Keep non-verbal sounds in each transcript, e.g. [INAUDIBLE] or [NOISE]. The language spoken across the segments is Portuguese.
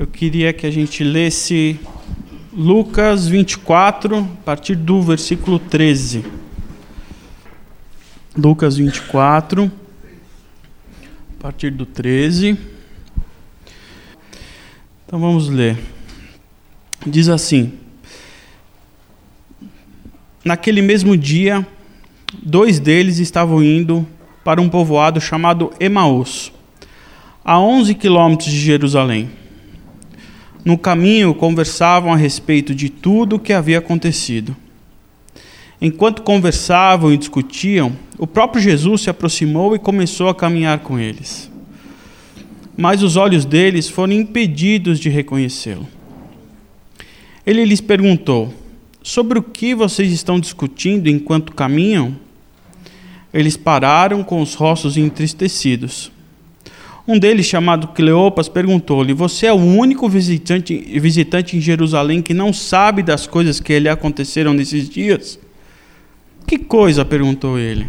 Eu queria que a gente lesse Lucas 24, a partir do versículo 13. Lucas 24, a partir do 13. Então vamos ler. Diz assim: Naquele mesmo dia, dois deles estavam indo para um povoado chamado Emaús, a 11 quilômetros de Jerusalém. No caminho, conversavam a respeito de tudo o que havia acontecido. Enquanto conversavam e discutiam, o próprio Jesus se aproximou e começou a caminhar com eles. Mas os olhos deles foram impedidos de reconhecê-lo. Ele lhes perguntou: Sobre o que vocês estão discutindo enquanto caminham? Eles pararam com os rostos entristecidos. Um deles, chamado Cleopas, perguntou-lhe: Você é o único visitante, visitante em Jerusalém que não sabe das coisas que lhe aconteceram nesses dias? Que coisa? perguntou ele.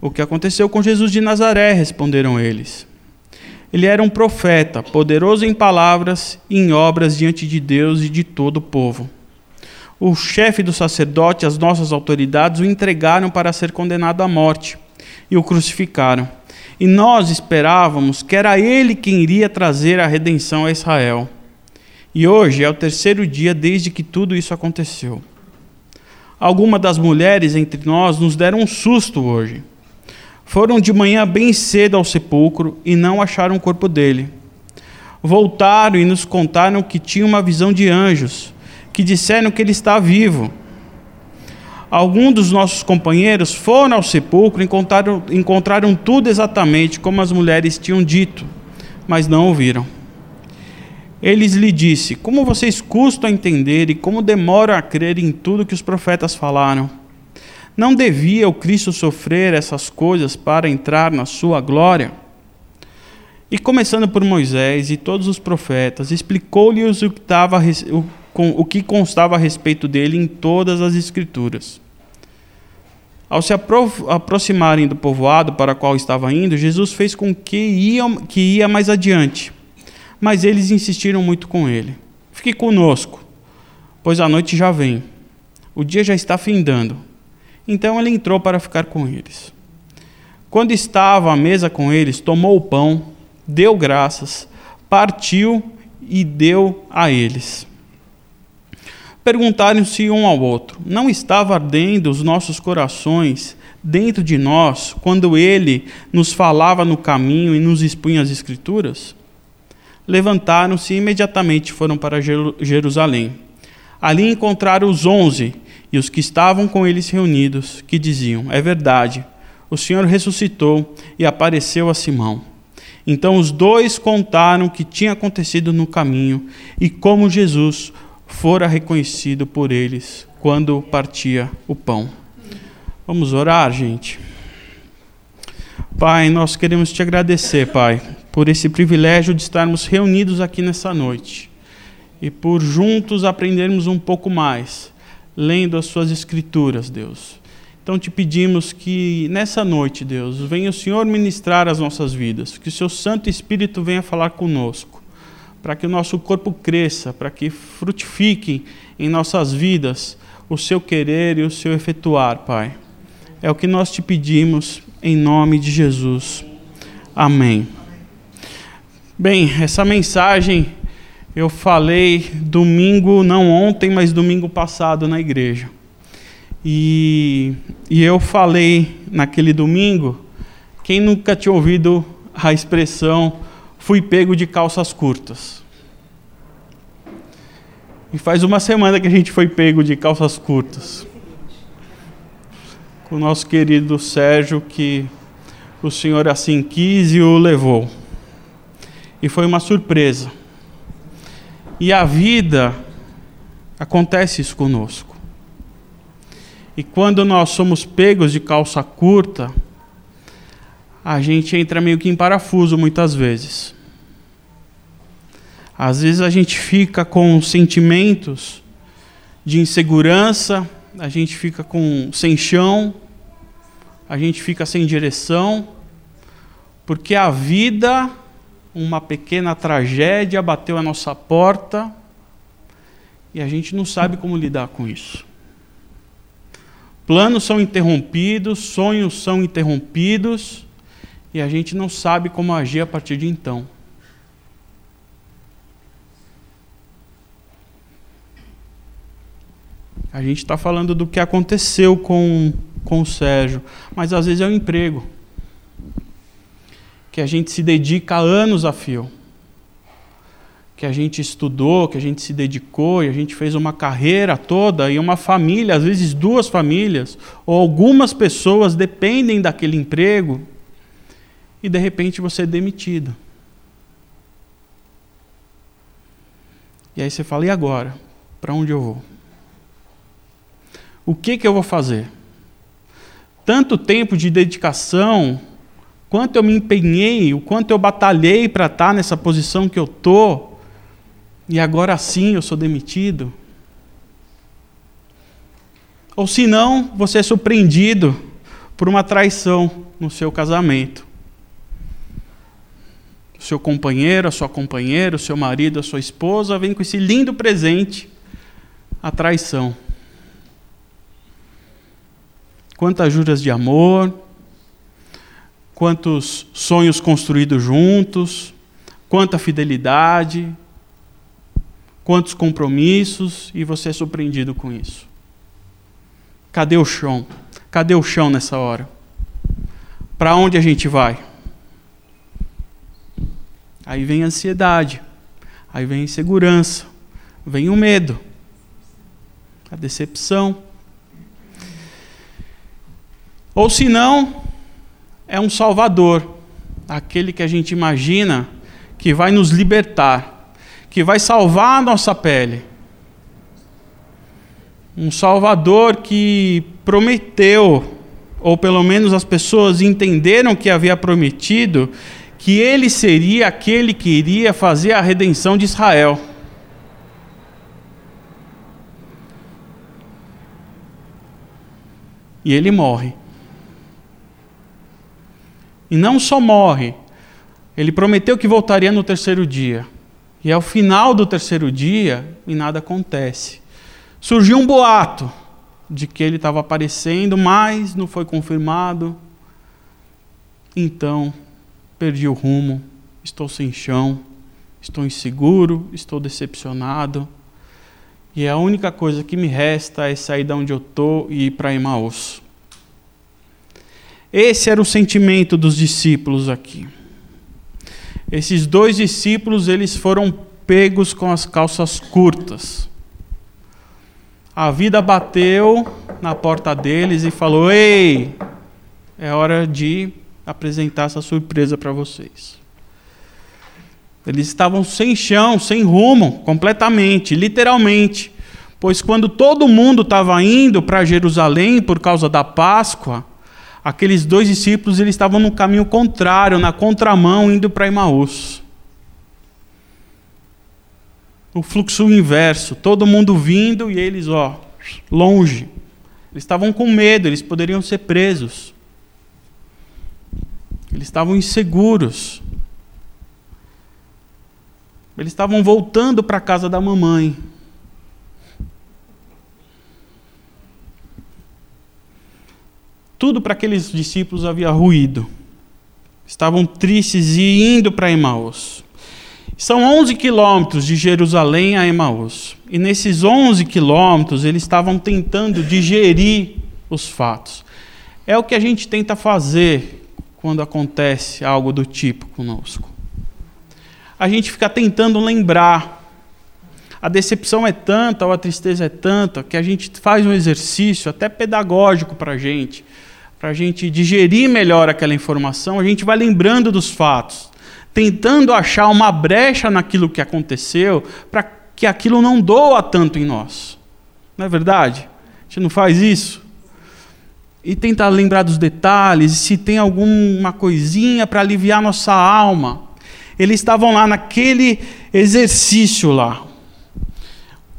O que aconteceu com Jesus de Nazaré, responderam eles. Ele era um profeta, poderoso em palavras e em obras diante de Deus e de todo o povo. O chefe do sacerdote as nossas autoridades o entregaram para ser condenado à morte e o crucificaram. E nós esperávamos que era ele quem iria trazer a redenção a Israel. E hoje é o terceiro dia desde que tudo isso aconteceu. Algumas das mulheres entre nós nos deram um susto hoje. Foram de manhã bem cedo ao sepulcro e não acharam o corpo dele. Voltaram e nos contaram que tinham uma visão de anjos, que disseram que ele está vivo. Alguns dos nossos companheiros foram ao sepulcro e encontraram, encontraram tudo exatamente como as mulheres tinham dito, mas não ouviram. Eles lhe disse: Como vocês custam a entender e como demoram a crer em tudo que os profetas falaram? Não devia o Cristo sofrer essas coisas para entrar na sua glória? E começando por Moisés e todos os profetas, explicou-lhes o, o, o que constava a respeito dele em todas as Escrituras. Ao se apro aproximarem do povoado para o qual estava indo, Jesus fez com que ia, que ia mais adiante. Mas eles insistiram muito com ele. Fique conosco, pois a noite já vem. O dia já está findando. Então ele entrou para ficar com eles. Quando estava à mesa com eles, tomou o pão, deu graças, partiu e deu a eles. Perguntaram-se um ao outro: Não estava ardendo os nossos corações dentro de nós quando ele nos falava no caminho e nos expunha as Escrituras? Levantaram-se e imediatamente foram para Jerusalém. Ali encontraram os onze e os que estavam com eles reunidos, que diziam: É verdade, o Senhor ressuscitou e apareceu a Simão. Então os dois contaram o que tinha acontecido no caminho e como Jesus fora reconhecido por eles quando partia o pão. Vamos orar, gente. Pai, nós queremos te agradecer, Pai, por esse privilégio de estarmos reunidos aqui nessa noite e por juntos aprendermos um pouco mais lendo as suas escrituras, Deus. Então te pedimos que nessa noite, Deus, venha o Senhor ministrar as nossas vidas, que o seu Santo Espírito venha falar conosco, para que o nosso corpo cresça, para que frutifiquem em nossas vidas o seu querer e o seu efetuar, Pai. É o que nós te pedimos em nome de Jesus. Amém. Bem, essa mensagem eu falei domingo, não ontem, mas domingo passado na igreja. E, e eu falei naquele domingo, quem nunca tinha ouvido a expressão fui pego de calças curtas? E faz uma semana que a gente foi pego de calças curtas. Com o nosso querido Sérgio, que o Senhor assim quis e o levou. E foi uma surpresa. E a vida acontece isso conosco. E quando nós somos pegos de calça curta, a gente entra meio que em parafuso muitas vezes. Às vezes a gente fica com sentimentos de insegurança, a gente fica com sem chão, a gente fica sem direção, porque a vida uma pequena tragédia bateu a nossa porta e a gente não sabe como lidar com isso. Planos são interrompidos, sonhos são interrompidos e a gente não sabe como agir a partir de então. A gente está falando do que aconteceu com, com o Sérgio, mas às vezes é um emprego que a gente se dedica anos a fio, que a gente estudou, que a gente se dedicou e a gente fez uma carreira toda e uma família, às vezes duas famílias, ou algumas pessoas dependem daquele emprego e de repente você é demitido. E aí você fala: e agora? Para onde eu vou? O que, que eu vou fazer? Tanto tempo de dedicação, quanto eu me empenhei, o quanto eu batalhei para estar nessa posição que eu estou, e agora sim eu sou demitido. Ou se não, você é surpreendido por uma traição no seu casamento. O seu companheiro, a sua companheira, o seu marido, a sua esposa vem com esse lindo presente, a traição quantas juras de amor, quantos sonhos construídos juntos, quanta fidelidade, quantos compromissos, e você é surpreendido com isso. Cadê o chão? Cadê o chão nessa hora? Para onde a gente vai? Aí vem a ansiedade, aí vem a insegurança, vem o medo, a decepção. Ou se não, é um Salvador, aquele que a gente imagina que vai nos libertar, que vai salvar a nossa pele. Um Salvador que prometeu, ou pelo menos as pessoas entenderam que havia prometido, que ele seria aquele que iria fazer a redenção de Israel. E ele morre. E não só morre, ele prometeu que voltaria no terceiro dia. E ao final do terceiro dia, e nada acontece. Surgiu um boato de que ele estava aparecendo, mas não foi confirmado. Então, perdi o rumo, estou sem chão, estou inseguro, estou decepcionado. E a única coisa que me resta é sair de onde eu estou e ir para Emaús. Esse era o sentimento dos discípulos aqui. Esses dois discípulos, eles foram pegos com as calças curtas. A vida bateu na porta deles e falou: "Ei, é hora de apresentar essa surpresa para vocês". Eles estavam sem chão, sem rumo, completamente, literalmente. Pois quando todo mundo estava indo para Jerusalém por causa da Páscoa, aqueles dois discípulos eles estavam no caminho contrário, na contramão, indo para Emaús. O fluxo inverso, todo mundo vindo e eles, ó, longe. Eles estavam com medo, eles poderiam ser presos. Eles estavam inseguros. Eles estavam voltando para a casa da mamãe. Tudo para aqueles discípulos havia ruído. Estavam tristes e indo para Emaús. São 11 quilômetros de Jerusalém a Emaús. E nesses 11 quilômetros eles estavam tentando digerir os fatos. É o que a gente tenta fazer quando acontece algo do tipo conosco. A gente fica tentando lembrar. A decepção é tanta, ou a tristeza é tanta, que a gente faz um exercício até pedagógico para a gente para a gente digerir melhor aquela informação, a gente vai lembrando dos fatos, tentando achar uma brecha naquilo que aconteceu, para que aquilo não doa tanto em nós. Não é verdade? A gente não faz isso? E tentar lembrar dos detalhes, se tem alguma coisinha para aliviar nossa alma. Eles estavam lá naquele exercício lá,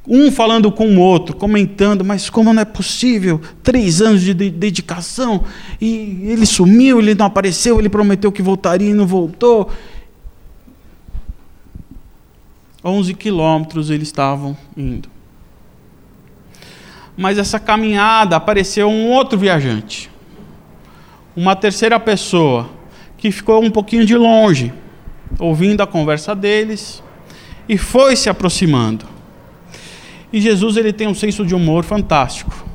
um falando com o outro, comentando, mas como não é possível? Três anos de dedicação e ele sumiu, ele não apareceu, ele prometeu que voltaria e não voltou. 11 quilômetros eles estavam indo. Mas essa caminhada apareceu um outro viajante, uma terceira pessoa, que ficou um pouquinho de longe, ouvindo a conversa deles, e foi se aproximando. E Jesus ele tem um senso de humor fantástico.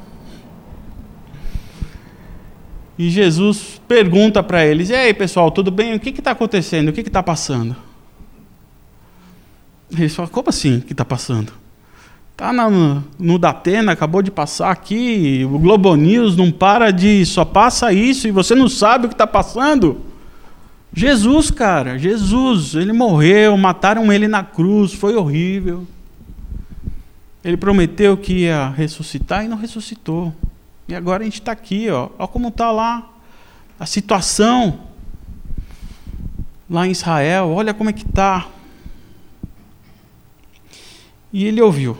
E Jesus pergunta para eles: E aí, pessoal, tudo bem? O que está acontecendo? O que está passando? Eles falam: Como assim que está passando? Está no, no Datena, acabou de passar aqui. O Globo News não para de. Só passa isso e você não sabe o que está passando. Jesus, cara, Jesus, ele morreu, mataram ele na cruz, foi horrível. Ele prometeu que ia ressuscitar e não ressuscitou. E agora a gente está aqui, ó. Olha como está lá a situação lá em Israel. Olha como é que está. E ele ouviu.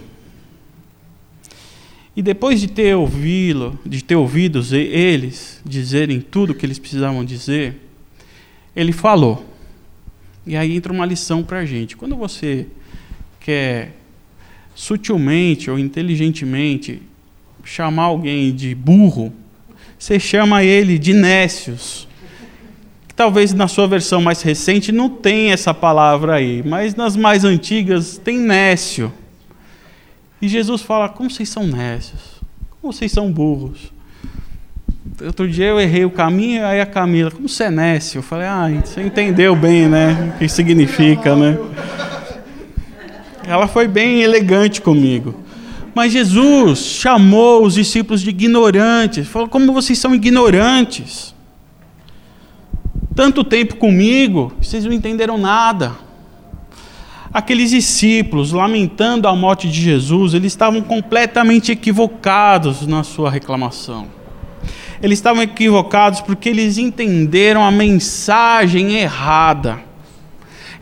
E depois de ter ouvido, de ter ouvido eles dizerem tudo o que eles precisavam dizer, ele falou. E aí entra uma lição para a gente. Quando você quer sutilmente ou inteligentemente chamar alguém de burro, você chama ele de nécios. Talvez na sua versão mais recente não tenha essa palavra aí, mas nas mais antigas tem nécio. E Jesus fala: Como vocês são nécios? Como vocês são burros? Outro dia eu errei o caminho, aí a Camila, como você é nécio? Eu falei, ah, você entendeu bem, né? O que significa, né? Ela foi bem elegante comigo. Mas Jesus chamou os discípulos de ignorantes. Falou: como vocês são ignorantes. Tanto tempo comigo, vocês não entenderam nada. Aqueles discípulos, lamentando a morte de Jesus, eles estavam completamente equivocados na sua reclamação. Eles estavam equivocados porque eles entenderam a mensagem errada.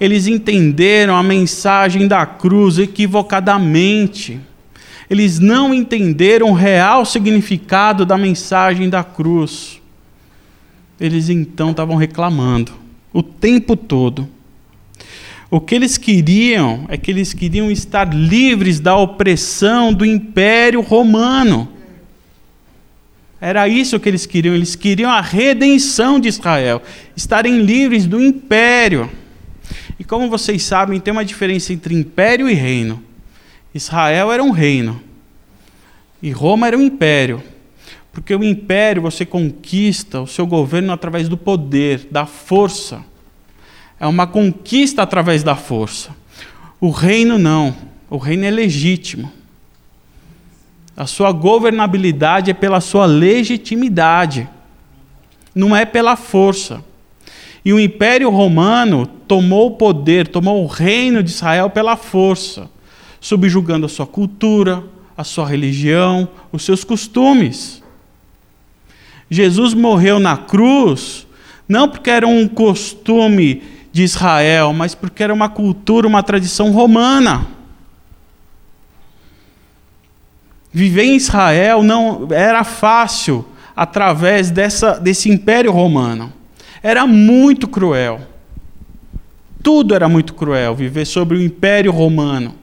Eles entenderam a mensagem da cruz equivocadamente eles não entenderam o real significado da mensagem da cruz. Eles então estavam reclamando o tempo todo. O que eles queriam é que eles queriam estar livres da opressão do Império Romano. Era isso que eles queriam, eles queriam a redenção de Israel, estarem livres do império. Como vocês sabem, tem uma diferença entre império e reino. Israel era um reino e Roma era um império. Porque o império você conquista o seu governo através do poder, da força. É uma conquista através da força. O reino não. O reino é legítimo. A sua governabilidade é pela sua legitimidade, não é pela força. E o Império Romano tomou o poder, tomou o reino de Israel pela força subjugando a sua cultura, a sua religião, os seus costumes. Jesus morreu na cruz não porque era um costume de Israel, mas porque era uma cultura, uma tradição romana. Viver em Israel não era fácil através dessa, desse império romano. Era muito cruel. Tudo era muito cruel, viver sobre o império romano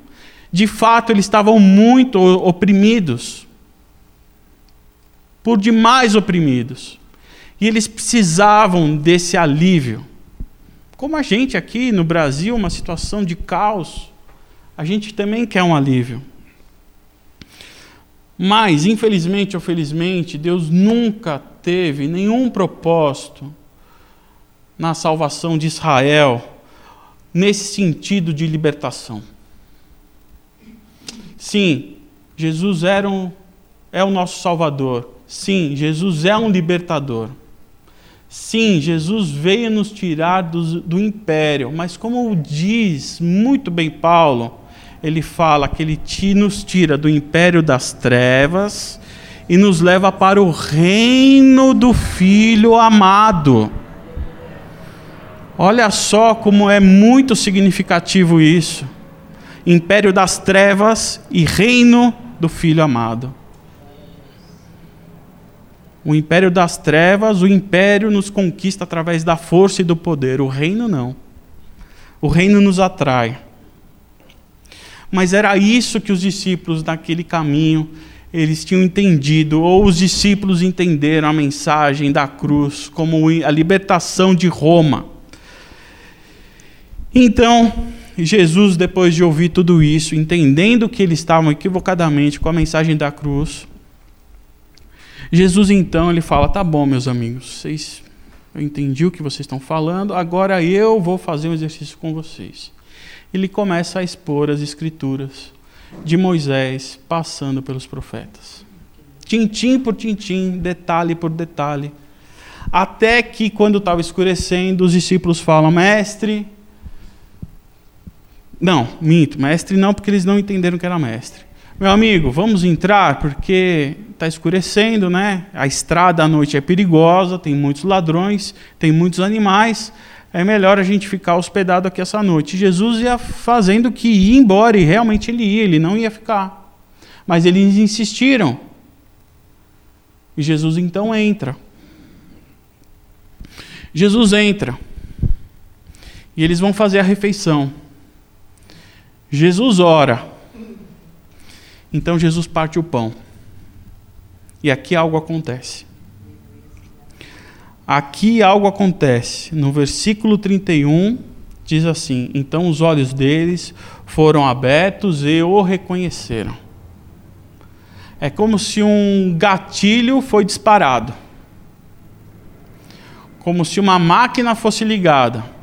de fato eles estavam muito oprimidos. Por demais oprimidos. E eles precisavam desse alívio. Como a gente aqui no Brasil, uma situação de caos, a gente também quer um alívio. Mas, infelizmente ou felizmente, Deus nunca teve nenhum propósito na salvação de Israel nesse sentido de libertação. Sim, Jesus era um, é o nosso Salvador. Sim, Jesus é um libertador. Sim, Jesus veio nos tirar do, do império, mas como diz muito bem Paulo, ele fala que ele te, nos tira do império das trevas e nos leva para o reino do Filho amado. Olha só como é muito significativo isso império das trevas e reino do Filho amado. O império das trevas, o império nos conquista através da força e do poder, o reino não. O reino nos atrai. Mas era isso que os discípulos naquele caminho eles tinham entendido, ou os discípulos entenderam a mensagem da cruz como a libertação de Roma. Então, Jesus, depois de ouvir tudo isso, entendendo que eles estavam equivocadamente com a mensagem da cruz, Jesus então ele fala: "Tá bom, meus amigos, vocês eu entendi o que vocês estão falando, agora eu vou fazer um exercício com vocês." Ele começa a expor as escrituras de Moisés passando pelos profetas. Tintim por tintim, detalhe por detalhe. Até que, quando estava escurecendo, os discípulos falam: Mestre. Não, minto, mestre não, porque eles não entenderam que era mestre. Meu amigo, vamos entrar, porque está escurecendo, né? A estrada à noite é perigosa, tem muitos ladrões, tem muitos animais é melhor a gente ficar hospedado aqui essa noite. Jesus ia fazendo que ia embora, e realmente ele ia, ele não ia ficar. Mas eles insistiram. E Jesus então entra. Jesus entra. E eles vão fazer a refeição. Jesus ora. Então Jesus parte o pão. E aqui algo acontece. Aqui algo acontece. No versículo 31 diz assim: Então os olhos deles foram abertos e o reconheceram. É como se um gatilho foi disparado. Como se uma máquina fosse ligada.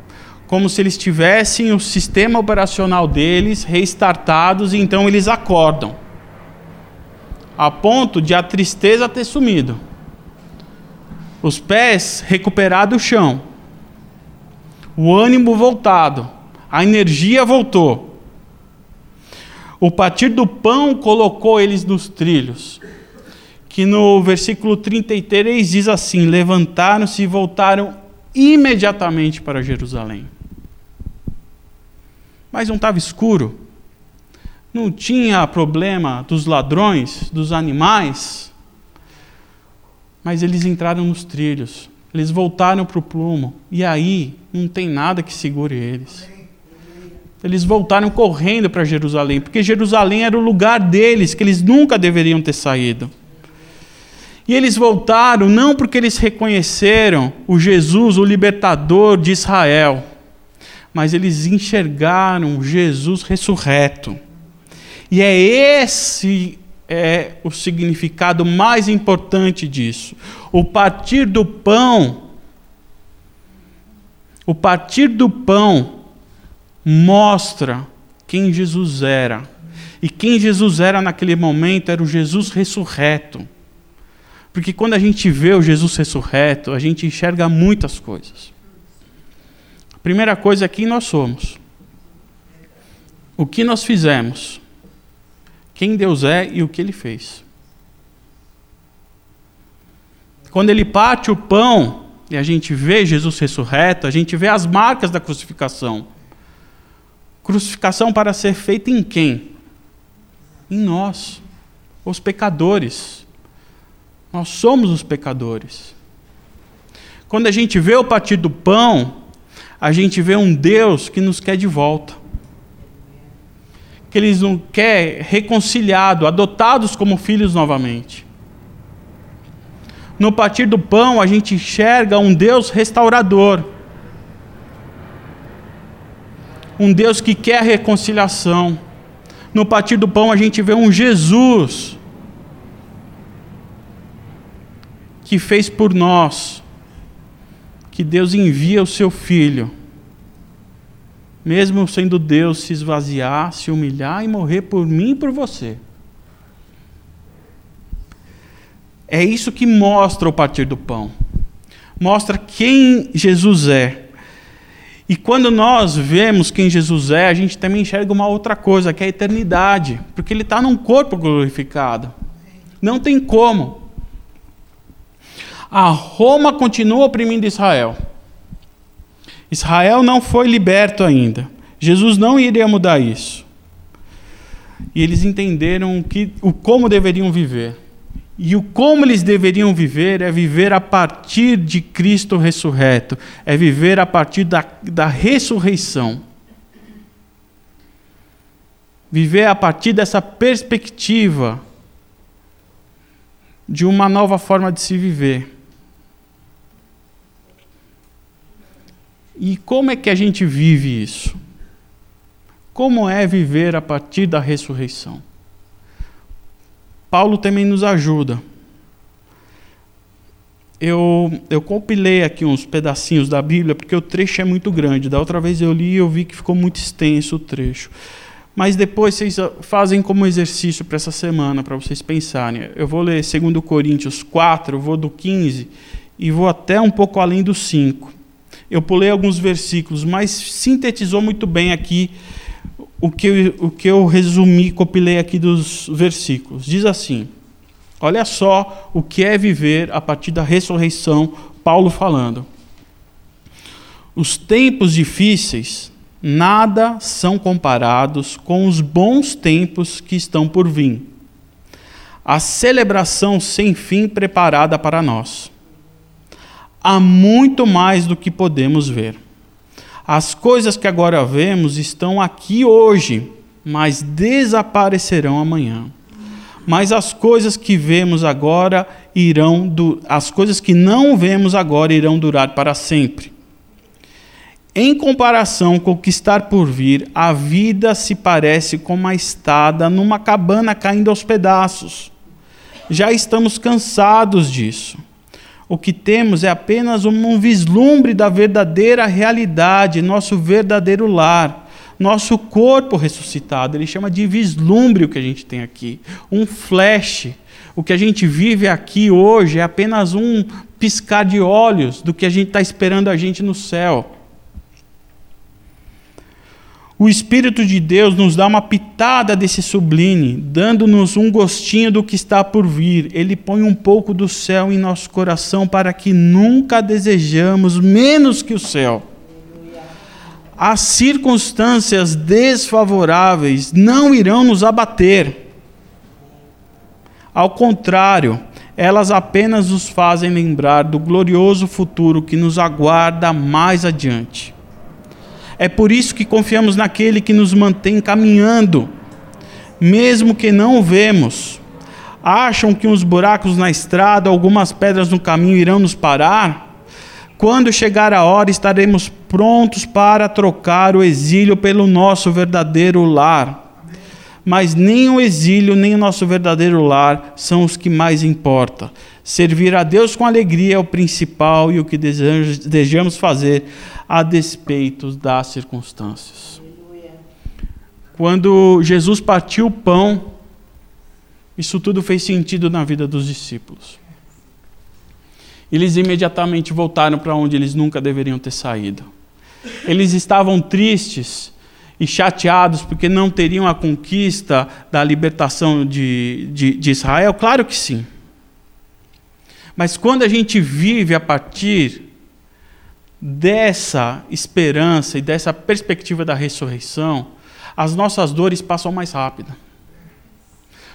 Como se eles tivessem o sistema operacional deles restartados e então eles acordam. A ponto de a tristeza ter sumido os pés recuperados do chão, o ânimo voltado, a energia voltou. O partir do pão colocou eles nos trilhos. Que no versículo 33 diz assim: Levantaram-se e voltaram imediatamente para Jerusalém. Mas não estava escuro, não tinha problema dos ladrões, dos animais, mas eles entraram nos trilhos, eles voltaram para o plumo, e aí não tem nada que segure eles. Eles voltaram correndo para Jerusalém, porque Jerusalém era o lugar deles, que eles nunca deveriam ter saído. E eles voltaram não porque eles reconheceram o Jesus, o libertador de Israel, mas eles enxergaram Jesus ressurreto. E é esse é o significado mais importante disso. O partir do pão, o partir do pão mostra quem Jesus era. E quem Jesus era naquele momento era o Jesus ressurreto. Porque quando a gente vê o Jesus ressurreto, a gente enxerga muitas coisas. Primeira coisa é quem nós somos. O que nós fizemos quem Deus é e o que ele fez. Quando ele parte o pão e a gente vê Jesus ressurreto, a gente vê as marcas da crucificação. Crucificação para ser feita em quem? Em nós, os pecadores. Nós somos os pecadores. Quando a gente vê o partir do pão, a gente vê um Deus que nos quer de volta que eles não quer reconciliado, adotados como filhos novamente. No partir do pão, a gente enxerga um Deus restaurador. Um Deus que quer reconciliação. No partir do pão, a gente vê um Jesus que fez por nós, que Deus envia o seu Filho mesmo sendo Deus, se esvaziar, se humilhar e morrer por mim e por você. É isso que mostra o partir do pão. Mostra quem Jesus é. E quando nós vemos quem Jesus é, a gente também enxerga uma outra coisa, que é a eternidade. Porque ele está num corpo glorificado. Não tem como. A Roma continua oprimindo Israel. Israel não foi liberto ainda. Jesus não iria mudar isso. E eles entenderam que, o como deveriam viver. E o como eles deveriam viver é viver a partir de Cristo ressurreto, é viver a partir da, da ressurreição. viver a partir dessa perspectiva de uma nova forma de se viver. E como é que a gente vive isso? Como é viver a partir da ressurreição? Paulo também nos ajuda. Eu, eu compilei aqui uns pedacinhos da Bíblia, porque o trecho é muito grande. Da outra vez eu li e eu vi que ficou muito extenso o trecho. Mas depois vocês fazem como exercício para essa semana, para vocês pensarem. Eu vou ler 2 Coríntios 4, vou do 15 e vou até um pouco além do 5. Eu pulei alguns versículos, mas sintetizou muito bem aqui o que, o que eu resumi, compilei aqui dos versículos. Diz assim: Olha só o que é viver a partir da ressurreição, Paulo falando. Os tempos difíceis nada são comparados com os bons tempos que estão por vir. A celebração sem fim preparada para nós. Há muito mais do que podemos ver. As coisas que agora vemos estão aqui hoje, mas desaparecerão amanhã. Mas as coisas que vemos agora irão as coisas que não vemos agora irão durar para sempre. Em comparação com o que está por vir, a vida se parece com uma estada numa cabana caindo aos pedaços. Já estamos cansados disso. O que temos é apenas um vislumbre da verdadeira realidade, nosso verdadeiro lar, nosso corpo ressuscitado. Ele chama de vislumbre o que a gente tem aqui, um flash. O que a gente vive aqui hoje é apenas um piscar de olhos do que a gente está esperando a gente no céu. O Espírito de Deus nos dá uma pitada desse sublime, dando-nos um gostinho do que está por vir. Ele põe um pouco do céu em nosso coração para que nunca desejamos menos que o céu. As circunstâncias desfavoráveis não irão nos abater. Ao contrário, elas apenas nos fazem lembrar do glorioso futuro que nos aguarda mais adiante. É por isso que confiamos naquele que nos mantém caminhando, mesmo que não o vemos. Acham que uns buracos na estrada, algumas pedras no caminho irão nos parar? Quando chegar a hora, estaremos prontos para trocar o exílio pelo nosso verdadeiro lar. Mas nem o exílio, nem o nosso verdadeiro lar são os que mais importam. Servir a Deus com alegria é o principal e o que desejamos fazer a despeito das circunstâncias. Quando Jesus partiu o pão, isso tudo fez sentido na vida dos discípulos. Eles imediatamente voltaram para onde eles nunca deveriam ter saído. Eles estavam tristes e chateados porque não teriam a conquista da libertação de, de, de Israel? Claro que sim. Mas quando a gente vive a partir dessa esperança e dessa perspectiva da ressurreição, as nossas dores passam mais rápido.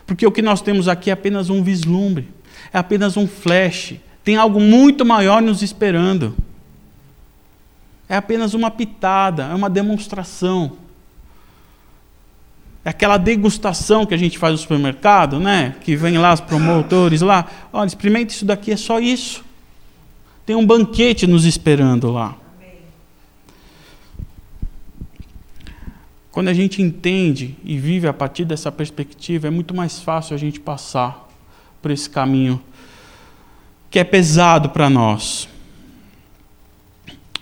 Porque o que nós temos aqui é apenas um vislumbre, é apenas um flash. Tem algo muito maior nos esperando. É apenas uma pitada, é uma demonstração. É aquela degustação que a gente faz no supermercado, né? Que vem lá os promotores lá. Olha, experimente isso daqui, é só isso. Tem um banquete nos esperando lá. Quando a gente entende e vive a partir dessa perspectiva, é muito mais fácil a gente passar por esse caminho que é pesado para nós.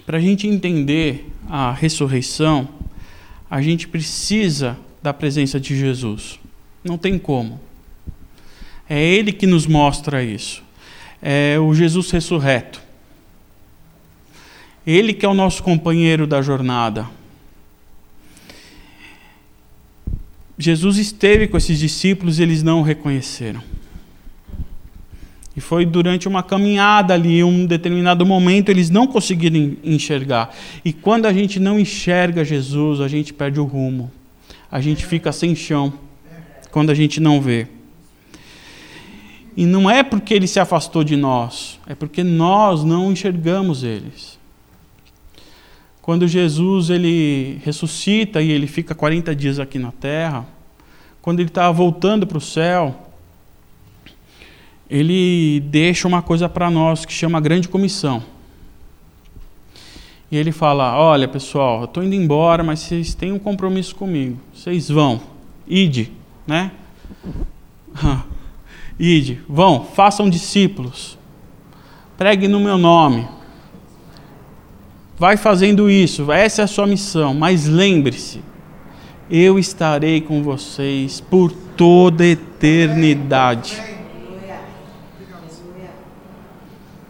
Para a gente entender a ressurreição, a gente precisa da presença de Jesus. Não tem como. É Ele que nos mostra isso. É o Jesus ressurreto. Ele que é o nosso companheiro da jornada. Jesus esteve com esses discípulos e eles não o reconheceram. E foi durante uma caminhada ali, um determinado momento, eles não conseguiram enxergar. E quando a gente não enxerga Jesus, a gente perde o rumo. A gente fica sem chão quando a gente não vê. E não é porque ele se afastou de nós, é porque nós não enxergamos eles. Quando Jesus ele ressuscita e ele fica 40 dias aqui na terra, quando ele está voltando para o céu, ele deixa uma coisa para nós que chama grande comissão. E ele fala: Olha, pessoal, eu estou indo embora, mas vocês têm um compromisso comigo. Vocês vão, ide, né? [LAUGHS] ide, vão, façam discípulos, pregue no meu nome. Vai fazendo isso, essa é a sua missão, mas lembre-se, eu estarei com vocês por toda a eternidade.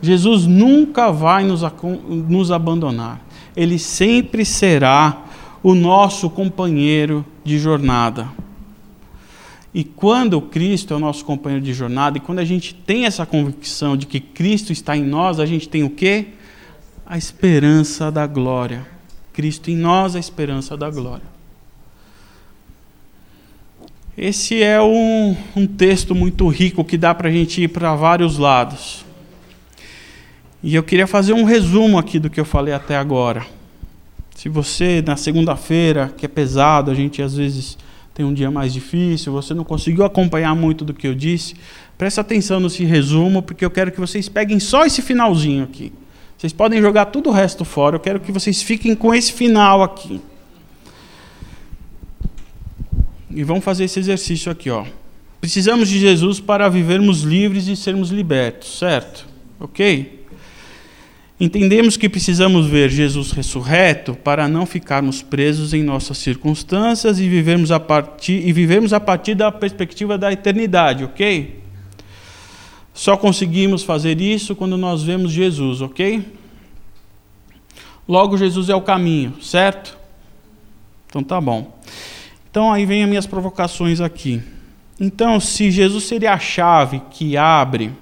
Jesus nunca vai nos, nos abandonar. Ele sempre será o nosso companheiro de jornada. E quando Cristo é o nosso companheiro de jornada, e quando a gente tem essa convicção de que Cristo está em nós, a gente tem o quê? A esperança da glória. Cristo em nós, a esperança da glória. Esse é um, um texto muito rico que dá para a gente ir para vários lados. E eu queria fazer um resumo aqui do que eu falei até agora. Se você, na segunda-feira, que é pesado, a gente às vezes tem um dia mais difícil, você não conseguiu acompanhar muito do que eu disse, preste atenção nesse resumo, porque eu quero que vocês peguem só esse finalzinho aqui. Vocês podem jogar tudo o resto fora, eu quero que vocês fiquem com esse final aqui. E vamos fazer esse exercício aqui, ó. Precisamos de Jesus para vivermos livres e sermos libertos, certo? Ok? Entendemos que precisamos ver Jesus ressurreto para não ficarmos presos em nossas circunstâncias e vivermos a partir, e vivemos a partir da perspectiva da eternidade, ok? Só conseguimos fazer isso quando nós vemos Jesus, ok? Logo, Jesus é o caminho, certo? Então tá bom. Então aí vem as minhas provocações aqui. Então, se Jesus seria a chave que abre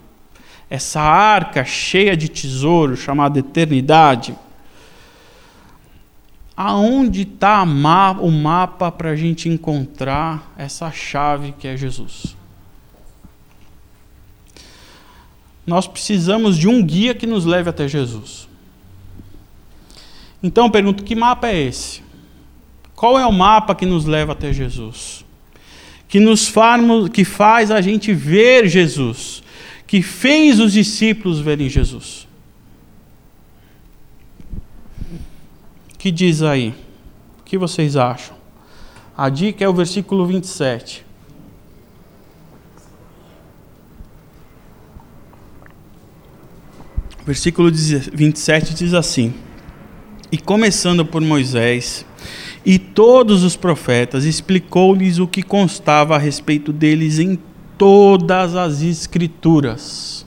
essa arca cheia de tesouro chamada eternidade, aonde está o mapa para a gente encontrar essa chave que é Jesus? Nós precisamos de um guia que nos leve até Jesus. Então eu pergunto: que mapa é esse? Qual é o mapa que nos leva até Jesus? Que nos farmos, que faz a gente ver Jesus, que fez os discípulos verem Jesus. Que diz aí? O que vocês acham? A dica é o versículo 27. Versículo 27 diz assim: E começando por Moisés e todos os profetas, explicou-lhes o que constava a respeito deles em todas as Escrituras.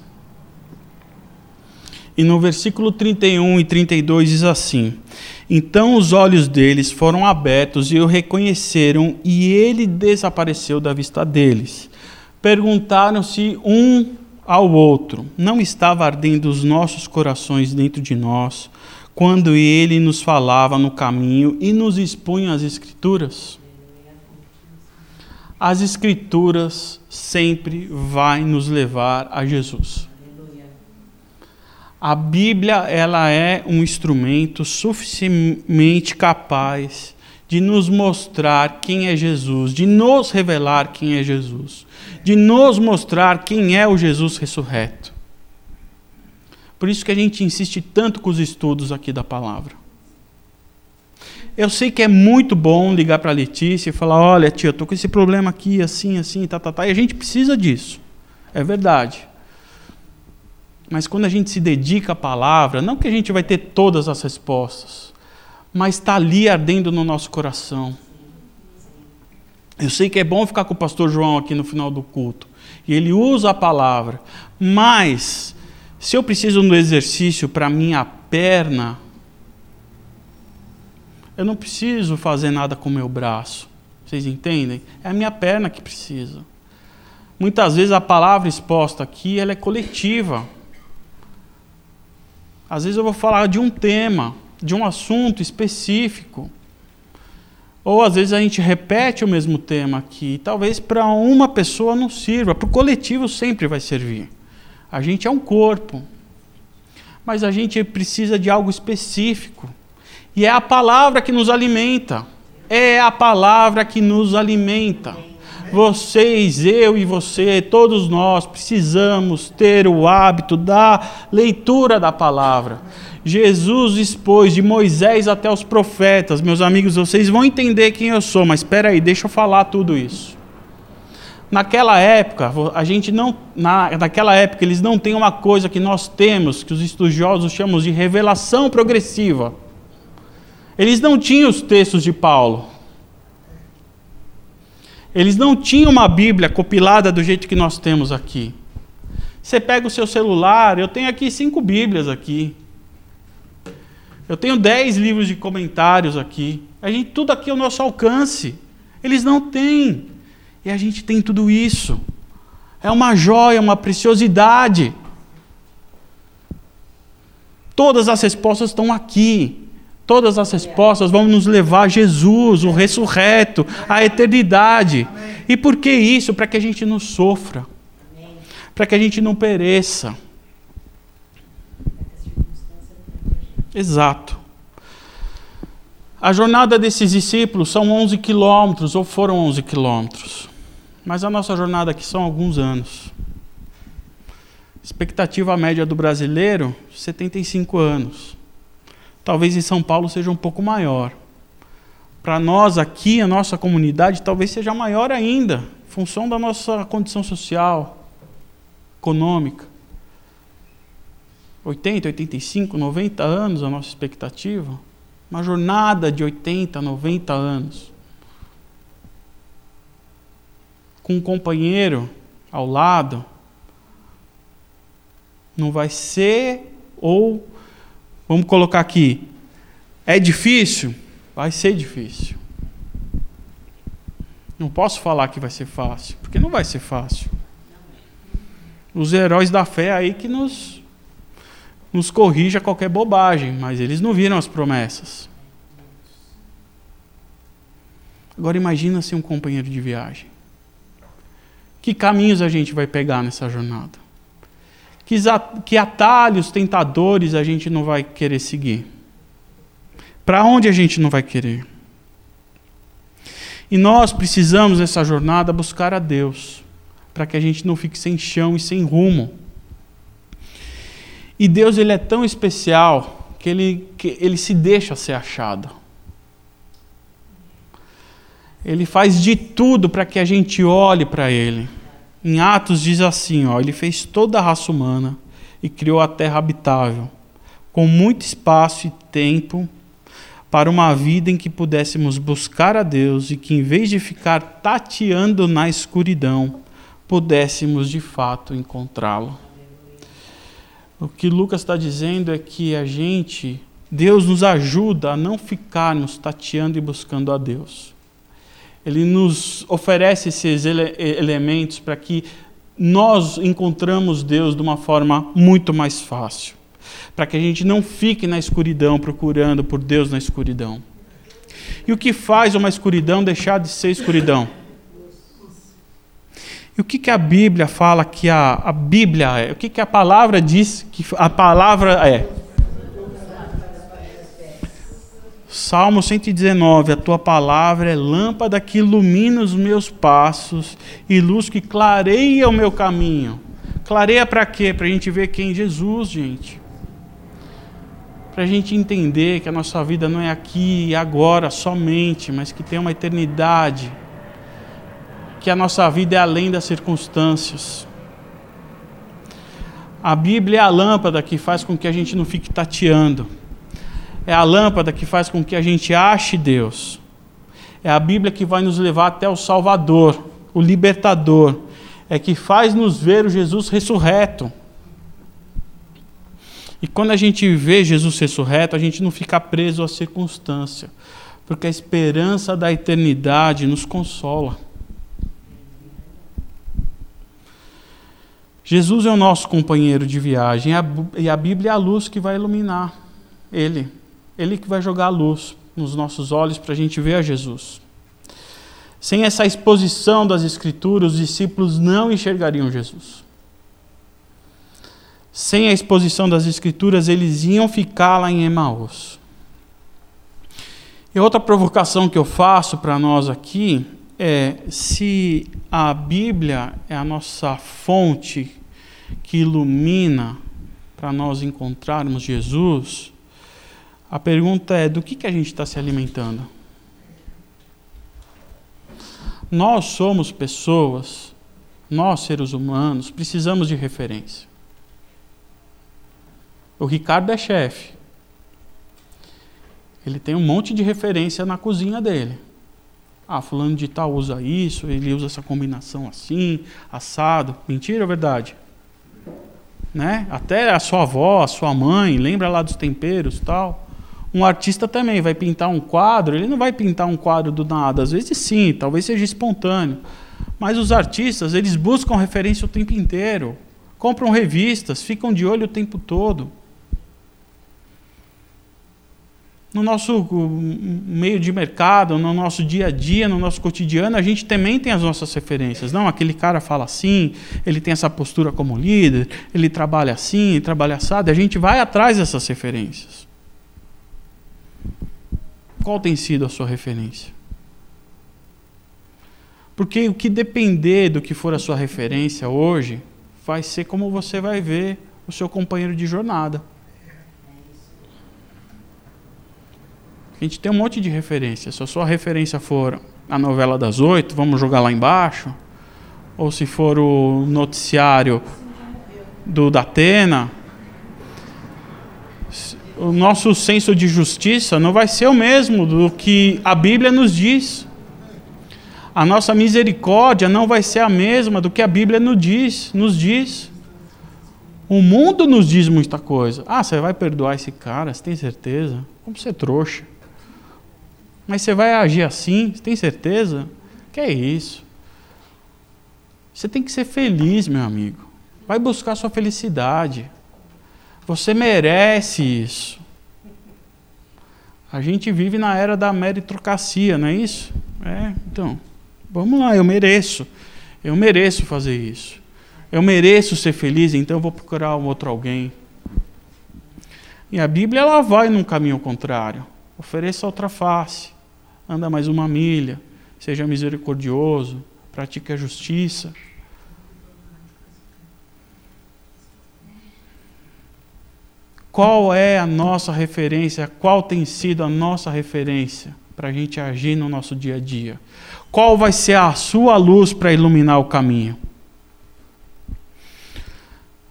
E no versículo 31 e 32 diz assim: Então os olhos deles foram abertos e o reconheceram, e ele desapareceu da vista deles. Perguntaram-se um ao outro: Não estava ardendo os nossos corações dentro de nós, quando ele nos falava no caminho e nos expunha as Escrituras? as Escrituras sempre vai nos levar a Jesus. A Bíblia ela é um instrumento suficientemente capaz de nos mostrar quem é Jesus, de nos revelar quem é Jesus, de nos mostrar quem é o Jesus ressurreto. Por isso que a gente insiste tanto com os estudos aqui da palavra. Eu sei que é muito bom ligar para a Letícia e falar: olha, tia, eu estou com esse problema aqui, assim, assim, tá, tá, tá. E a gente precisa disso. É verdade. Mas quando a gente se dedica à palavra, não que a gente vai ter todas as respostas, mas está ali ardendo no nosso coração. Eu sei que é bom ficar com o pastor João aqui no final do culto. E ele usa a palavra. Mas, se eu preciso um exercício para minha perna eu não preciso fazer nada com o meu braço. Vocês entendem? É a minha perna que precisa. Muitas vezes a palavra exposta aqui ela é coletiva. Às vezes eu vou falar de um tema, de um assunto específico. Ou às vezes a gente repete o mesmo tema aqui. Talvez para uma pessoa não sirva, para o coletivo sempre vai servir. A gente é um corpo. Mas a gente precisa de algo específico. E é a palavra que nos alimenta. É a palavra que nos alimenta. Vocês, eu e você, todos nós precisamos ter o hábito da leitura da palavra. Jesus expôs de Moisés até os profetas. Meus amigos, vocês vão entender quem eu sou, mas espera aí, deixa eu falar tudo isso. Naquela época, a gente não, na, naquela época eles não têm uma coisa que nós temos, que os estudiosos chamam de revelação progressiva. Eles não tinham os textos de Paulo. Eles não tinham uma Bíblia compilada do jeito que nós temos aqui. Você pega o seu celular, eu tenho aqui cinco Bíblias aqui. Eu tenho dez livros de comentários aqui. A gente tudo aqui ao nosso alcance. Eles não têm. E a gente tem tudo isso. É uma joia, uma preciosidade. Todas as respostas estão aqui. Todas as respostas vão nos levar a Jesus, o ressurreto, a eternidade. E por que isso? Para que a gente não sofra. Para que a gente não pereça. Exato. A jornada desses discípulos são 11 quilômetros, ou foram 11 quilômetros. Mas a nossa jornada aqui são alguns anos. Expectativa média do brasileiro, 75 anos talvez em São Paulo seja um pouco maior. Para nós aqui, a nossa comunidade, talvez seja maior ainda, em função da nossa condição social, econômica. 80, 85, 90 anos a nossa expectativa. Uma jornada de 80, 90 anos. Com um companheiro ao lado, não vai ser ou Vamos colocar aqui. É difícil? Vai ser difícil. Não posso falar que vai ser fácil, porque não vai ser fácil. Os heróis da fé aí que nos nos corrija qualquer bobagem, mas eles não viram as promessas. Agora imagina ser um companheiro de viagem. Que caminhos a gente vai pegar nessa jornada? Que atalhos tentadores a gente não vai querer seguir? Para onde a gente não vai querer? E nós precisamos nessa jornada buscar a Deus, para que a gente não fique sem chão e sem rumo. E Deus ele é tão especial que ele, que ele se deixa ser achado. Ele faz de tudo para que a gente olhe para Ele. Em Atos diz assim, ó, ele fez toda a raça humana e criou a terra habitável, com muito espaço e tempo para uma vida em que pudéssemos buscar a Deus e que em vez de ficar tateando na escuridão, pudéssemos de fato encontrá-lo. O que Lucas está dizendo é que a gente, Deus nos ajuda a não ficarmos tateando e buscando a Deus. Ele nos oferece esses ele elementos para que nós encontramos Deus de uma forma muito mais fácil. Para que a gente não fique na escuridão procurando por Deus na escuridão. E o que faz uma escuridão deixar de ser escuridão? E o que, que a Bíblia fala que a, a Bíblia é? O que, que a palavra diz que a palavra é? Salmo 119: A tua palavra é lâmpada que ilumina os meus passos e luz que clareia o meu caminho. Clareia para quê? Para a gente ver quem? Jesus, gente. Para a gente entender que a nossa vida não é aqui e agora somente, mas que tem uma eternidade. Que a nossa vida é além das circunstâncias. A Bíblia é a lâmpada que faz com que a gente não fique tateando é a lâmpada que faz com que a gente ache Deus. É a Bíblia que vai nos levar até o Salvador, o libertador. É que faz nos ver o Jesus ressurreto. E quando a gente vê Jesus ressurreto, a gente não fica preso à circunstância, porque a esperança da eternidade nos consola. Jesus é o nosso companheiro de viagem e a Bíblia é a luz que vai iluminar ele. Ele que vai jogar a luz nos nossos olhos para a gente ver a Jesus. Sem essa exposição das Escrituras, os discípulos não enxergariam Jesus. Sem a exposição das Escrituras, eles iam ficar lá em Emaús. E outra provocação que eu faço para nós aqui é se a Bíblia é a nossa fonte que ilumina para nós encontrarmos Jesus, a pergunta é: do que, que a gente está se alimentando? Nós somos pessoas, nós seres humanos, precisamos de referência. O Ricardo é chefe. Ele tem um monte de referência na cozinha dele. Ah, fulano de tal usa isso, ele usa essa combinação assim, assado. Mentira ou verdade? Né? Até a sua avó, a sua mãe, lembra lá dos temperos tal. Um artista também vai pintar um quadro, ele não vai pintar um quadro do nada. Às vezes sim, talvez seja espontâneo. Mas os artistas, eles buscam referência o tempo inteiro. Compram revistas, ficam de olho o tempo todo. no nosso meio de mercado, no nosso dia a dia, no nosso cotidiano, a gente também tem as nossas referências. Não, aquele cara fala assim, ele tem essa postura como líder, ele trabalha assim, trabalha assado. A gente vai atrás dessas referências. Qual tem sido a sua referência? Porque o que depender do que for a sua referência hoje, vai ser como você vai ver o seu companheiro de jornada. A gente tem um monte de referência. Se a sua referência for a novela das oito, vamos jogar lá embaixo. Ou se for o noticiário do Datena, o nosso senso de justiça não vai ser o mesmo do que a Bíblia nos diz. A nossa misericórdia não vai ser a mesma do que a Bíblia nos diz. Nos diz. O mundo nos diz muita coisa. Ah, você vai perdoar esse cara? Você tem certeza? Como você é trouxa? Mas você vai agir assim? Você tem certeza? Que é isso? Você tem que ser feliz, meu amigo. Vai buscar sua felicidade. Você merece isso. A gente vive na era da meritocracia, não é isso? É, então, vamos lá, eu mereço. Eu mereço fazer isso. Eu mereço ser feliz, então eu vou procurar um outro alguém. E a Bíblia ela vai num caminho contrário. Ofereça outra face anda mais uma milha, seja misericordioso, pratique a justiça. Qual é a nossa referência? Qual tem sido a nossa referência para a gente agir no nosso dia a dia? Qual vai ser a sua luz para iluminar o caminho?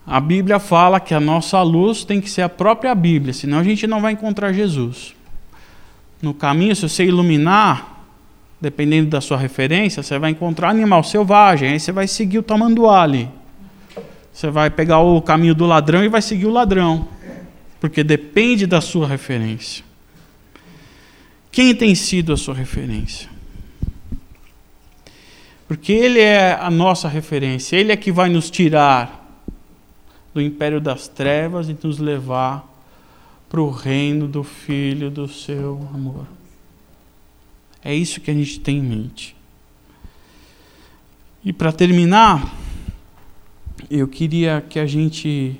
A Bíblia fala que a nossa luz tem que ser a própria Bíblia, senão a gente não vai encontrar Jesus no caminho, se você iluminar, dependendo da sua referência, você vai encontrar animal selvagem, aí você vai seguir o tamanduá ali. Você vai pegar o caminho do ladrão e vai seguir o ladrão, porque depende da sua referência. Quem tem sido a sua referência? Porque Ele é a nossa referência, Ele é que vai nos tirar do império das trevas e nos levar para o reino do Filho do seu amor. É isso que a gente tem em mente. E para terminar, eu queria que a gente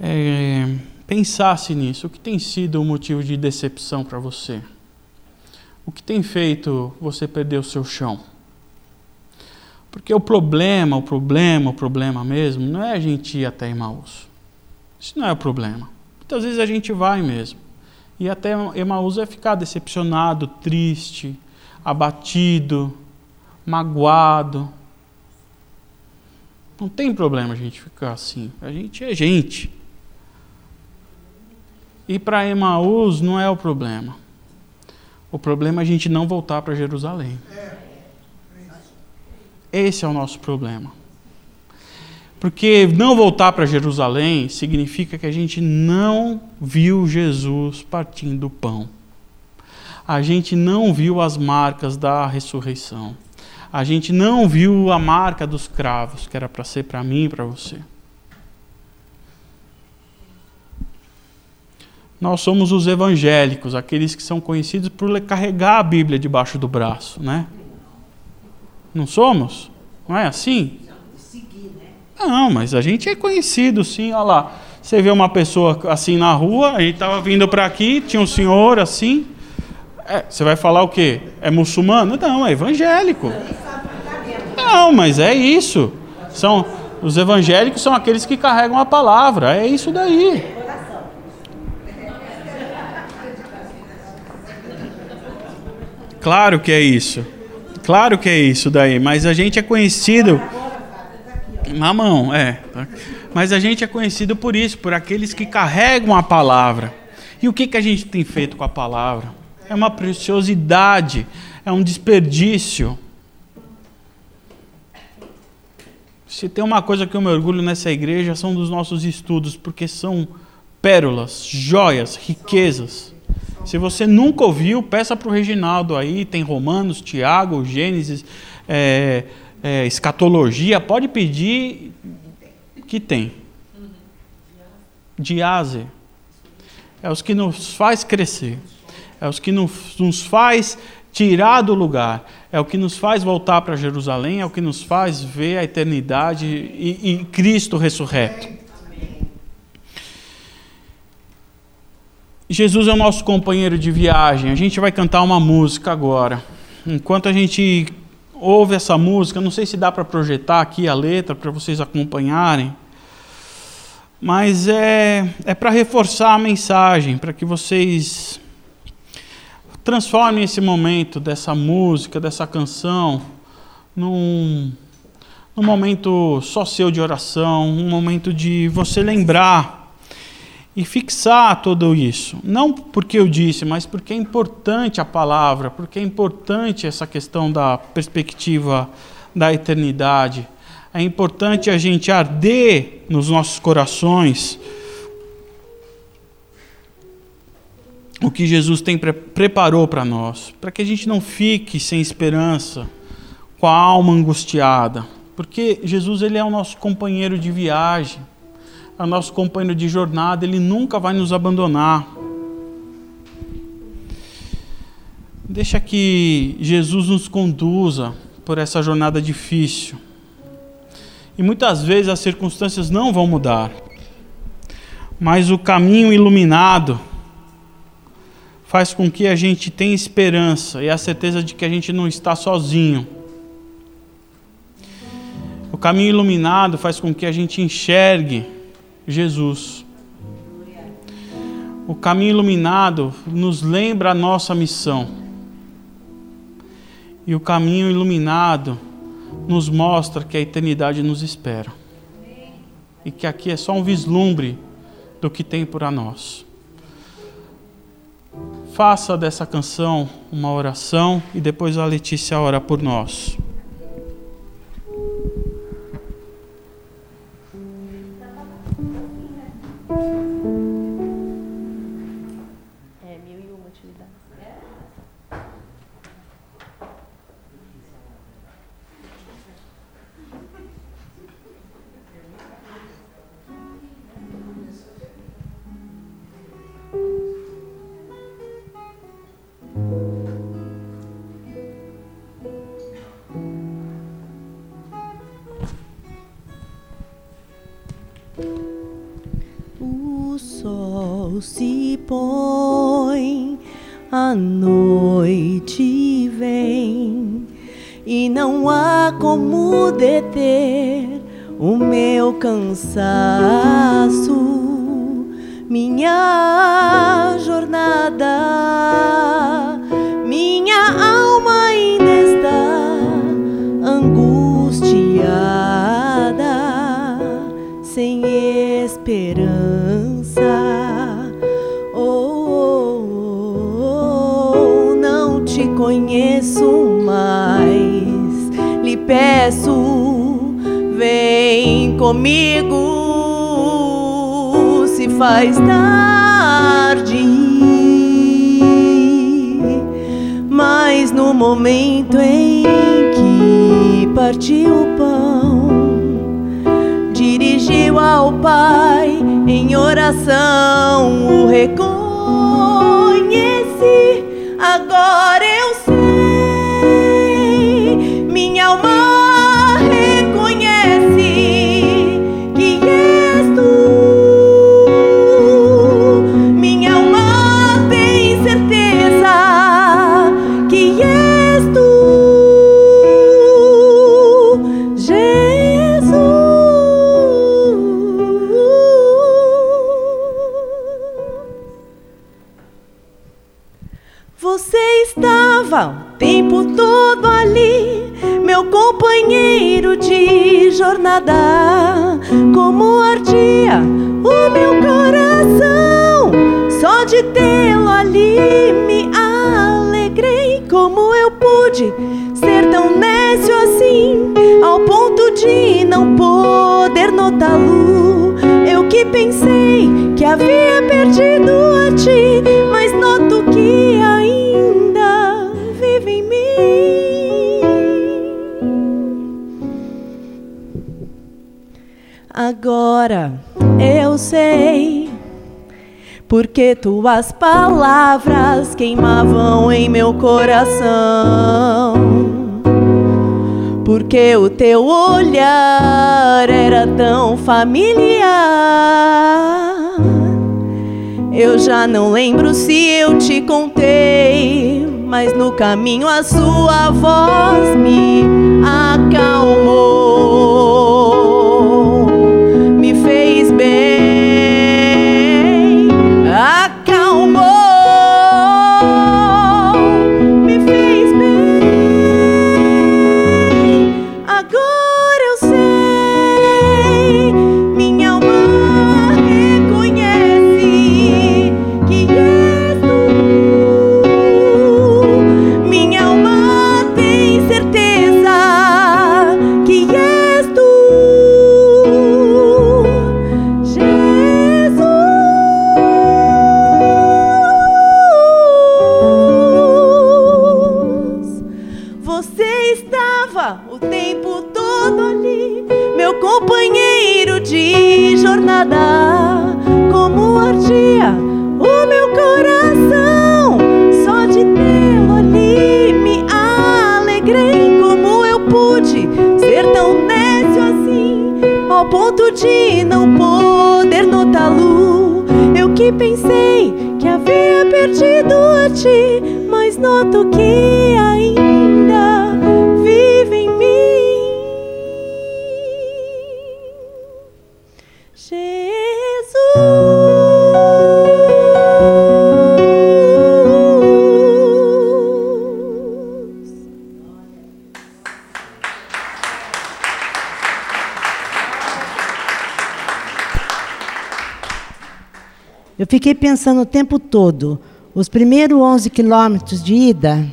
é, pensasse nisso. O que tem sido um motivo de decepção para você? O que tem feito você perder o seu chão? Porque o problema, o problema, o problema mesmo, não é a gente ir até Emmaus. Isso não é o problema. Muitas vezes a gente vai mesmo. E até Emaús vai ficar decepcionado, triste, abatido, magoado. Não tem problema a gente ficar assim. A gente é gente. E para Emaús não é o problema. O problema é a gente não voltar para Jerusalém. Esse é o nosso problema. Porque não voltar para Jerusalém significa que a gente não viu Jesus partindo o pão. A gente não viu as marcas da ressurreição. A gente não viu a marca dos cravos, que era para ser para mim e para você. Nós somos os evangélicos, aqueles que são conhecidos por carregar a Bíblia debaixo do braço, né? Não somos? Não é assim? Não, mas a gente é conhecido, sim. Olha lá, você vê uma pessoa assim na rua, gente estava vindo para aqui, tinha um senhor assim. É, você vai falar o quê? É muçulmano? Não, é evangélico. Não, mas é isso. São os evangélicos são aqueles que carregam a palavra. É isso daí. Claro que é isso. Claro que é isso daí, mas a gente é conhecido Mamão, é. Mas a gente é conhecido por isso, por aqueles que carregam a palavra. E o que, que a gente tem feito com a palavra? É uma preciosidade, é um desperdício. Se tem uma coisa que eu me orgulho nessa igreja são dos nossos estudos, porque são pérolas, joias, riquezas. Se você nunca ouviu, peça para o Reginaldo aí, tem Romanos, Tiago, Gênesis, é, é, escatologia, pode pedir que tem. Diase. É os que nos faz crescer. É os que nos, nos faz tirar do lugar. É o que nos faz voltar para Jerusalém. É o que nos faz ver a eternidade e, e Cristo ressurreto. Jesus é o nosso companheiro de viagem. A gente vai cantar uma música agora. Enquanto a gente ouve essa música, não sei se dá para projetar aqui a letra para vocês acompanharem, mas é, é para reforçar a mensagem, para que vocês transformem esse momento dessa música, dessa canção, num, num momento só seu de oração, um momento de você lembrar e fixar tudo isso. Não porque eu disse, mas porque é importante a palavra, porque é importante essa questão da perspectiva da eternidade. É importante a gente arder nos nossos corações o que Jesus tem preparou para nós, para que a gente não fique sem esperança, com a alma angustiada, porque Jesus ele é o nosso companheiro de viagem é nosso companheiro de jornada, ele nunca vai nos abandonar. Deixa que Jesus nos conduza por essa jornada difícil. E muitas vezes as circunstâncias não vão mudar, mas o caminho iluminado faz com que a gente tenha esperança e a certeza de que a gente não está sozinho. O caminho iluminado faz com que a gente enxergue Jesus. O caminho iluminado nos lembra a nossa missão. E o caminho iluminado nos mostra que a eternidade nos espera. E que aqui é só um vislumbre do que tem por a nós. Faça dessa canção uma oração e depois a Letícia ora por nós. Como deter o meu cansaço. Minha jornada, comigo. Se faz tarde, mas no momento em que partiu o pão, dirigiu ao Pai em oração o reconheci. Ali, meu companheiro de jornada, como ardia o meu coração, só de tê-lo ali me alegrei, como eu pude ser tão nécio assim, ao ponto de não poder notá-lo. Eu que pensei que havia perdido a ti, mas noto Agora eu sei. Porque tuas palavras queimavam em meu coração. Porque o teu olhar era tão familiar. Eu já não lembro se eu te contei, mas no caminho a sua voz me acalmou, pensando o tempo todo, os primeiros 11 quilômetros de ida,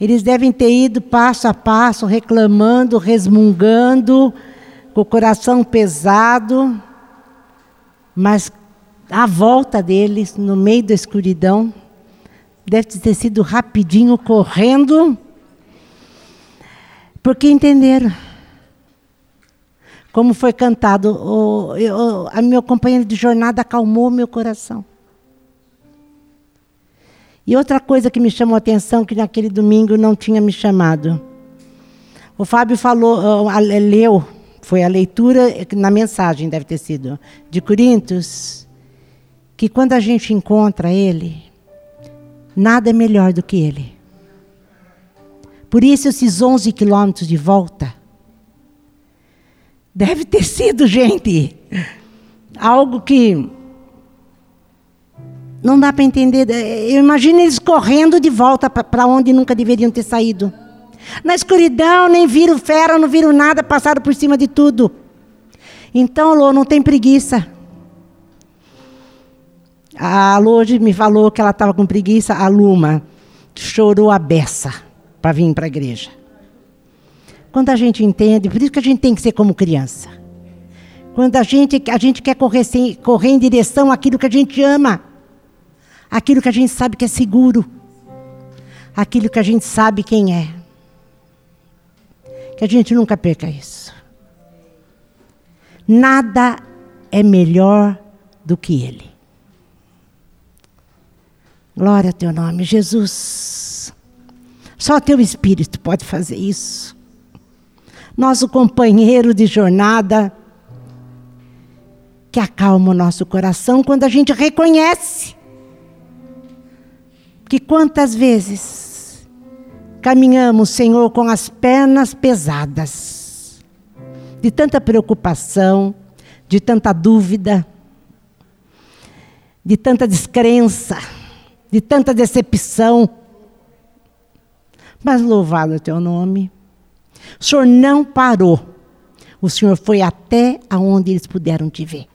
eles devem ter ido passo a passo, reclamando, resmungando, com o coração pesado, mas a volta deles, no meio da escuridão, deve ter sido rapidinho, correndo, porque entenderam. Como foi cantado, o, eu- a meu companheiro de jornada acalmou meu coração. E outra coisa que me chamou a atenção, que naquele domingo não tinha me chamado. O Fábio falou, ah, leu, foi a leitura na mensagem, deve ter sido, de Coríntios, que quando a gente encontra ele, nada é melhor do que ele. Por isso, esses 11 quilômetros de volta, Deve ter sido, gente, algo que não dá para entender. Eu imagino eles correndo de volta para onde nunca deveriam ter saído. Na escuridão, nem viram fera, não viram nada, passaram por cima de tudo. Então, Lô, não tem preguiça. A Lô hoje me falou que ela estava com preguiça, a Luma chorou a beça para vir para a igreja. Quando a gente entende, por isso que a gente tem que ser como criança. Quando a gente, a gente quer correr, sem, correr em direção àquilo que a gente ama, aquilo que a gente sabe que é seguro, aquilo que a gente sabe quem é. Que a gente nunca perca isso. Nada é melhor do que Ele. Glória ao teu nome, Jesus. Só teu Espírito pode fazer isso nosso companheiro de jornada, que acalma o nosso coração quando a gente reconhece que quantas vezes caminhamos, Senhor, com as pernas pesadas, de tanta preocupação, de tanta dúvida, de tanta descrença, de tanta decepção. Mas louvado é o teu nome. O Senhor não parou. O Senhor foi até aonde eles puderam te ver.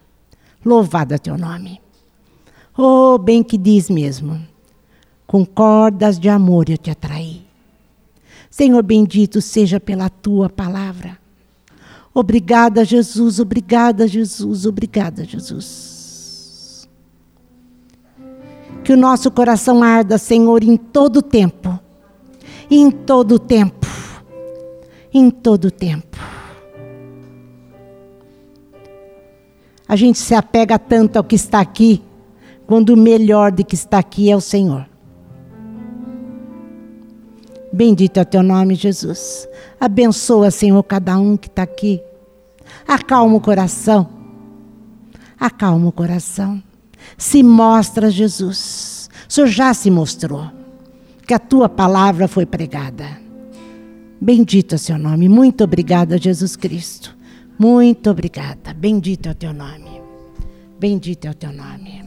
Louvado é teu nome. Oh, bem que diz mesmo. Com cordas de amor eu te atraí. Senhor bendito seja pela tua palavra. Obrigada, Jesus, obrigada, Jesus, obrigada, Jesus. Que o nosso coração arda, Senhor, em todo tempo. Em todo tempo. Em todo tempo. A gente se apega tanto ao que está aqui, quando o melhor de que está aqui é o Senhor. Bendito é o teu nome, Jesus. Abençoa, Senhor, cada um que está aqui. Acalma o coração. Acalma o coração. Se mostra, Jesus. O Senhor já se mostrou. Que a tua palavra foi pregada. Bendito é seu nome. Muito obrigada, Jesus Cristo. Muito obrigada. Bendito é o teu nome. Bendito é o teu nome.